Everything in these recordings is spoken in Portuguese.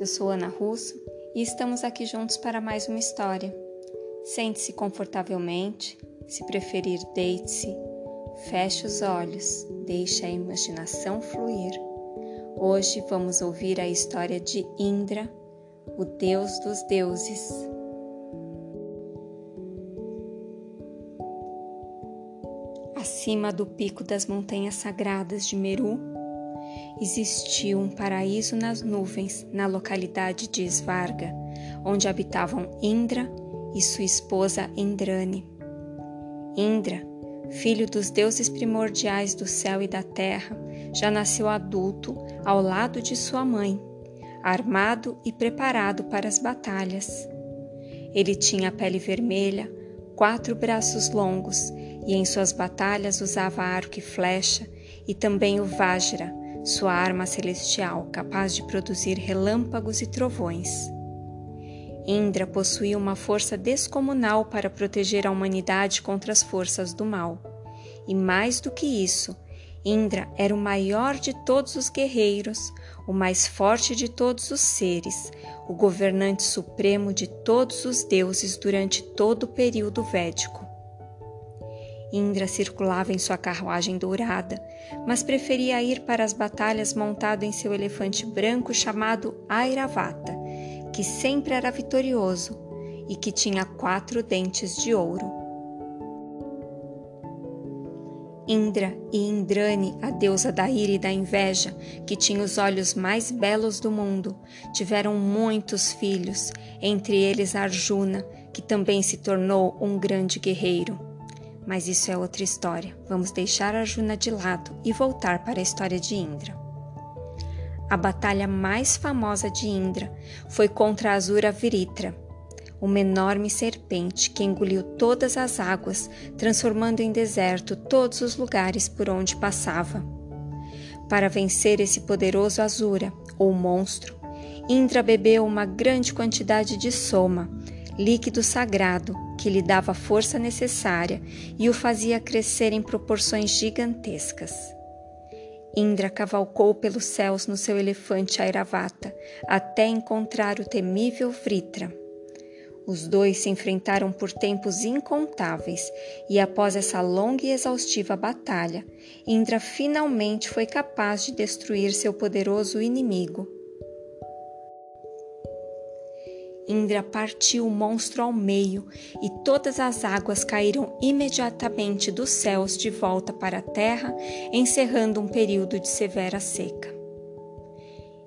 Eu sou Ana Russo e estamos aqui juntos para mais uma história. Sente-se confortavelmente, se preferir, deite-se, feche os olhos, deixe a imaginação fluir. Hoje vamos ouvir a história de Indra, o deus dos deuses. Acima do pico das montanhas sagradas de Meru, existia um paraíso nas nuvens na localidade de Svarga, onde habitavam Indra e sua esposa Indrani. Indra, filho dos deuses primordiais do céu e da terra, já nasceu adulto ao lado de sua mãe, armado e preparado para as batalhas. Ele tinha pele vermelha, quatro braços longos e em suas batalhas usava arco e flecha e também o Vajra, sua arma celestial capaz de produzir relâmpagos e trovões. Indra possuía uma força descomunal para proteger a humanidade contra as forças do mal. E mais do que isso, Indra era o maior de todos os guerreiros, o mais forte de todos os seres, o governante supremo de todos os deuses durante todo o período védico. Indra circulava em sua carruagem dourada, mas preferia ir para as batalhas montado em seu elefante branco chamado Airavata, que sempre era vitorioso e que tinha quatro dentes de ouro. Indra e Indrani, a deusa da ira e da inveja, que tinha os olhos mais belos do mundo, tiveram muitos filhos, entre eles Arjuna, que também se tornou um grande guerreiro. Mas isso é outra história. Vamos deixar Arjuna de lado e voltar para a história de Indra. A batalha mais famosa de Indra foi contra Azura Viritra, uma enorme serpente que engoliu todas as águas, transformando em deserto todos os lugares por onde passava. Para vencer esse poderoso Azura, ou monstro, Indra bebeu uma grande quantidade de soma, líquido sagrado que lhe dava a força necessária e o fazia crescer em proporções gigantescas. Indra cavalcou pelos céus no seu elefante Airavata até encontrar o temível Vritra. Os dois se enfrentaram por tempos incontáveis e, após essa longa e exaustiva batalha, Indra finalmente foi capaz de destruir seu poderoso inimigo. Indra partiu o monstro ao meio e todas as águas caíram imediatamente dos céus de volta para a terra, encerrando um período de severa seca.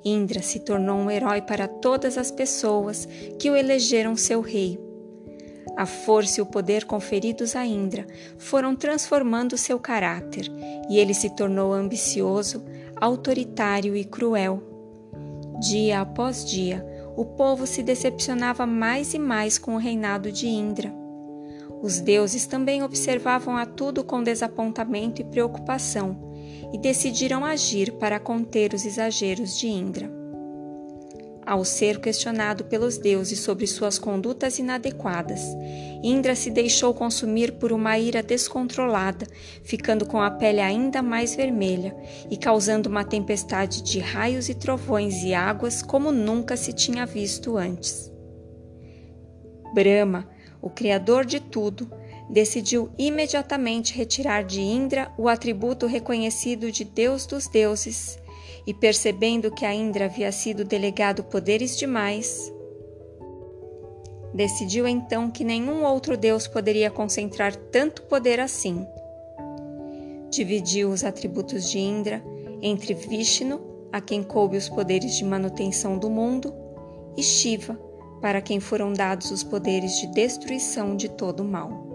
Indra se tornou um herói para todas as pessoas que o elegeram seu rei. A força e o poder conferidos a Indra foram transformando seu caráter e ele se tornou ambicioso, autoritário e cruel. Dia após dia, o povo se decepcionava mais e mais com o reinado de Indra. Os deuses também observavam a tudo com desapontamento e preocupação e decidiram agir para conter os exageros de Indra. Ao ser questionado pelos deuses sobre suas condutas inadequadas, Indra se deixou consumir por uma ira descontrolada, ficando com a pele ainda mais vermelha e causando uma tempestade de raios e trovões e águas como nunca se tinha visto antes. Brahma, o Criador de tudo, decidiu imediatamente retirar de Indra o atributo reconhecido de Deus dos deuses e percebendo que a Indra havia sido delegado poderes demais, decidiu então que nenhum outro deus poderia concentrar tanto poder assim. Dividiu os atributos de Indra entre Vishnu, a quem coube os poderes de manutenção do mundo, e Shiva, para quem foram dados os poderes de destruição de todo o mal.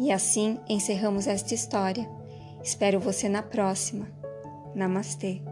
E assim encerramos esta história. Espero você na próxima. Namastê.